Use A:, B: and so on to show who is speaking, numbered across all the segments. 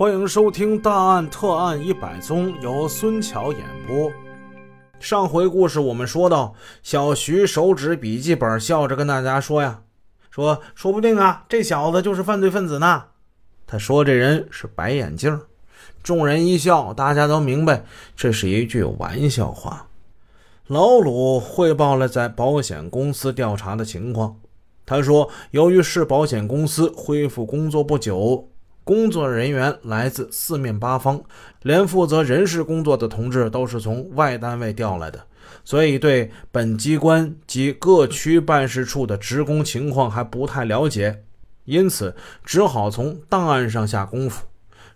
A: 欢迎收听《大案特案一百宗》，由孙桥演播。上回故事我们说到，小徐手指笔记本，笑着跟大家说：“呀，说说不定啊，这小子就是犯罪分子呢。”他说这人是白眼镜。众人一笑，大家都明白这是一句玩笑话。老鲁汇报了在保险公司调查的情况。他说，由于市保险公司恢复工作不久。工作人员来自四面八方，连负责人事工作的同志都是从外单位调来的，所以对本机关及各区办事处的职工情况还不太了解，因此只好从档案上下功夫。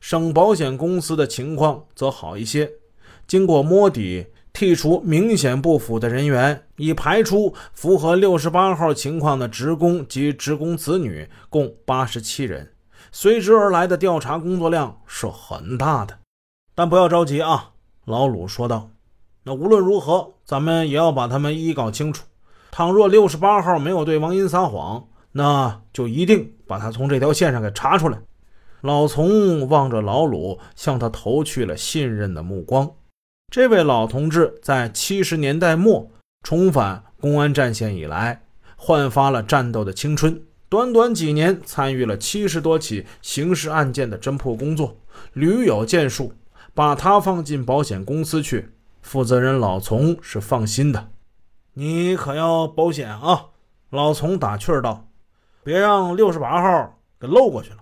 A: 省保险公司的情况则好一些，经过摸底，剔除明显不符的人员，已排除符合六十八号情况的职工及职工子女，共八十七人。随之而来的调查工作量是很大的，但不要着急啊，老鲁说道。那无论如何，咱们也要把他们一一搞清楚。倘若六十八号没有对王英撒谎，那就一定把他从这条线上给查出来。老丛望着老鲁，向他投去了信任的目光。这位老同志在七十年代末重返公安战线以来，焕发了战斗的青春。短短几年，参与了七十多起刑事案件的侦破工作，屡有建树。把他放进保险公司去，负责人老丛是放心的。你可要保险啊！老丛打趣道：“别让六十八号给漏过去了。”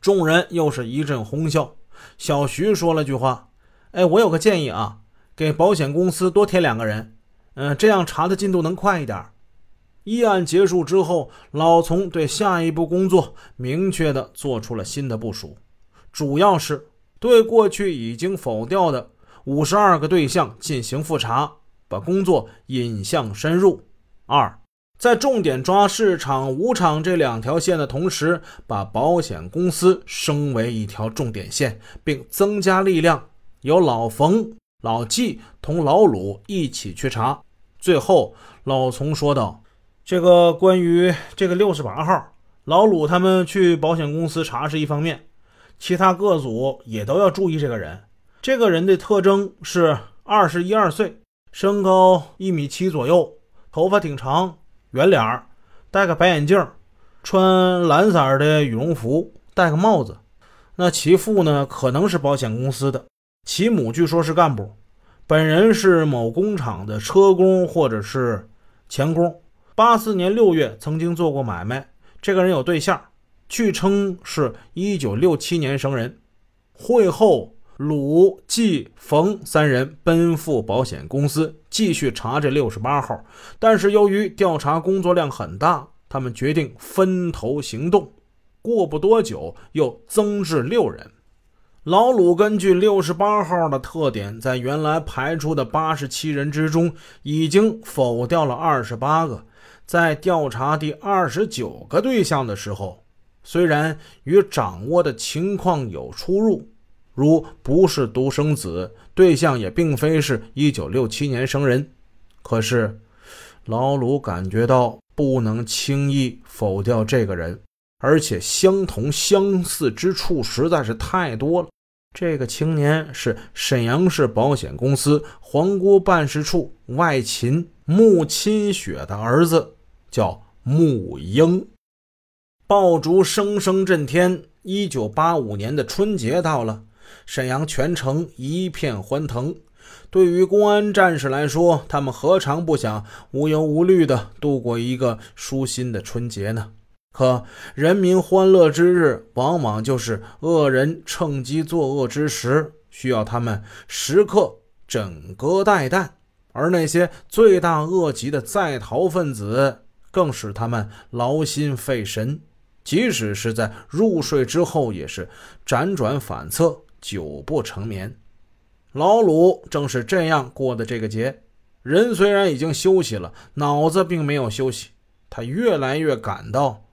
A: 众人又是一阵哄笑。小徐说了句话：“哎，我有个建议啊，给保险公司多添两个人，嗯，这样查的进度能快一点。”议案结束之后，老丛对下一步工作明确地做出了新的部署，主要是对过去已经否掉的五十二个对象进行复查，把工作引向深入。二，在重点抓市场、五场这两条线的同时，把保险公司升为一条重点线，并增加力量，由老冯、老纪同老鲁一起去查。最后，老丛说道。这个关于这个六十八号老鲁他们去保险公司查是一方面，其他各组也都要注意这个人。这个人的特征是二十一二岁，身高一米七左右，头发挺长，圆脸儿，戴个白眼镜，穿蓝色的羽绒服，戴个帽子。那其父呢，可能是保险公司的，其母据说是干部，本人是某工厂的车工或者是钳工。八四年六月曾经做过买卖，这个人有对象，据称是一九六七年生人。会后，鲁、季、冯三人奔赴保险公司继续查这六十八号，但是由于调查工作量很大，他们决定分头行动。过不多久，又增至六人。老鲁根据六十八号的特点，在原来排出的八十七人之中，已经否掉了二十八个。在调查第二十九个对象的时候，虽然与掌握的情况有出入，如不是独生子，对象也并非是一九六七年生人，可是老鲁感觉到不能轻易否掉这个人，而且相同相似之处实在是太多了。这个青年是沈阳市保险公司皇姑办事处外勤穆亲雪的儿子，叫穆英。爆竹声声震天。一九八五年的春节到了，沈阳全城一片欢腾。对于公安战士来说，他们何尝不想无忧无虑地度过一个舒心的春节呢？可人民欢乐之日，往往就是恶人趁机作恶之时，需要他们时刻枕戈待旦。而那些罪大恶极的在逃分子，更使他们劳心费神，即使是在入睡之后，也是辗转反侧，久不成眠。老鲁正是这样过的这个节。人虽然已经休息了，脑子并没有休息，他越来越感到。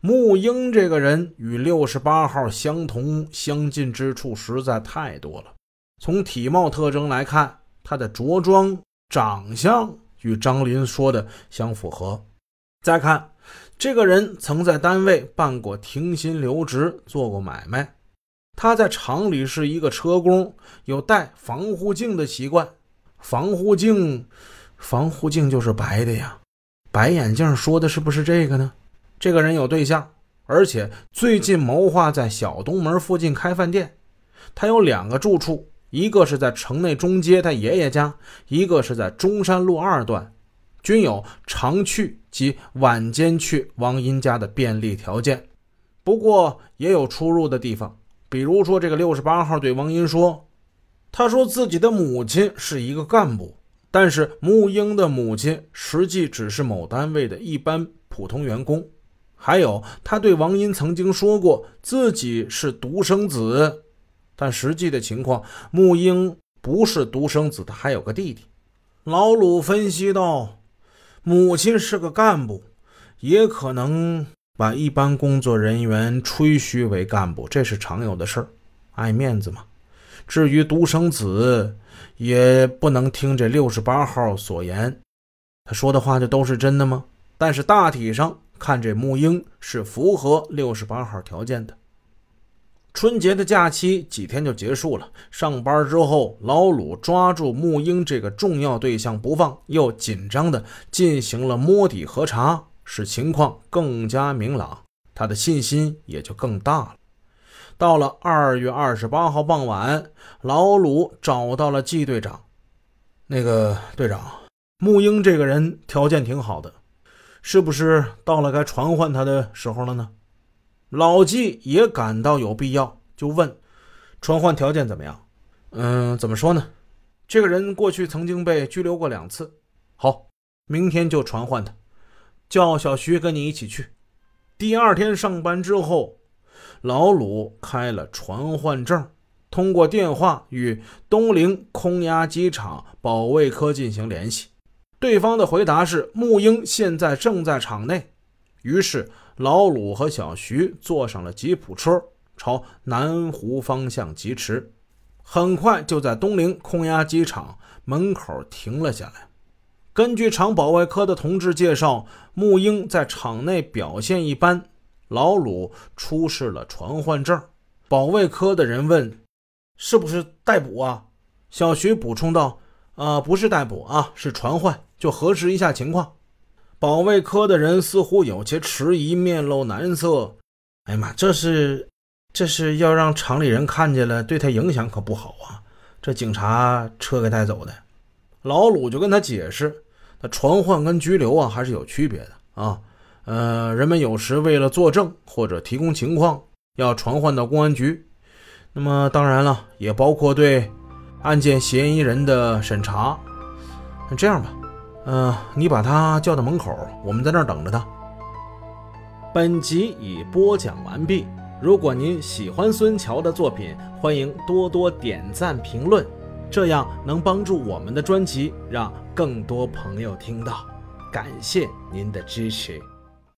A: 穆英这个人与六十八号相同相近之处实在太多了。从体貌特征来看，他的着装、长相与张林说的相符合。再看，这个人曾在单位办过停薪留职，做过买卖。他在厂里是一个车工，有戴防护镜的习惯。防护镜，防护镜就是白的呀。白眼镜说的是不是这个呢？这个人有对象，而且最近谋划在小东门附近开饭店。他有两个住处，一个是在城内中街他爷爷家，一个是在中山路二段，均有常去及晚间去王英家的便利条件。不过也有出入的地方。比如说，这个六十八号对王英说：“他说自己的母亲是一个干部，但是穆英的母亲实际只是某单位的一般普通员工。还有，他对王英曾经说过自己是独生子，但实际的情况，穆英不是独生子，他还有个弟弟。”老鲁分析道：“母亲是个干部，也可能。”把一般工作人员吹嘘为干部，这是常有的事儿，爱面子嘛。至于独生子，也不能听这六十八号所言，他说的话就都是真的吗？但是大体上看，这木英是符合六十八号条件的。春节的假期几天就结束了，上班之后，老鲁抓住木英这个重要对象不放，又紧张的进行了摸底核查。使情况更加明朗，他的信心也就更大了。到了二月二十八号傍晚，老鲁找到了季队长。那个队长，木英这个人条件挺好的，是不是到了该传唤他的时候了呢？老季也感到有必要，就问：传唤条件怎么样？嗯，怎么说呢？这个人过去曾经被拘留过两次。好，明天就传唤他。叫小徐跟你一起去。第二天上班之后，老鲁开了传唤证，通过电话与东陵空压机场保卫科进行联系。对方的回答是：木英现在正在厂内。于是老鲁和小徐坐上了吉普车，朝南湖方向疾驰。很快就在东陵空压机场门口停了下来。根据厂保卫科的同志介绍，木英在厂内表现一般。老鲁出示了传唤证，保卫科的人问：“是不是逮捕啊？”小徐补充道：“啊，不是逮捕啊，是传唤，就核实一下情况。”保卫科的人似乎有些迟疑，面露难色。哎呀妈，这是这是要让厂里人看见了，对他影响可不好啊！这警察车给带走的，老鲁就跟他解释。那传唤跟拘留啊还是有区别的啊，呃，人们有时为了作证或者提供情况，要传唤到公安局。那么当然了，也包括对案件嫌疑人的审查。那这样吧，嗯，你把他叫到门口，我们在那儿等着他。本集已播讲完毕。如果您喜欢孙桥的作品，欢迎多多点赞评论。这样能帮助我们的专辑让更多朋友听到，感谢您的支持。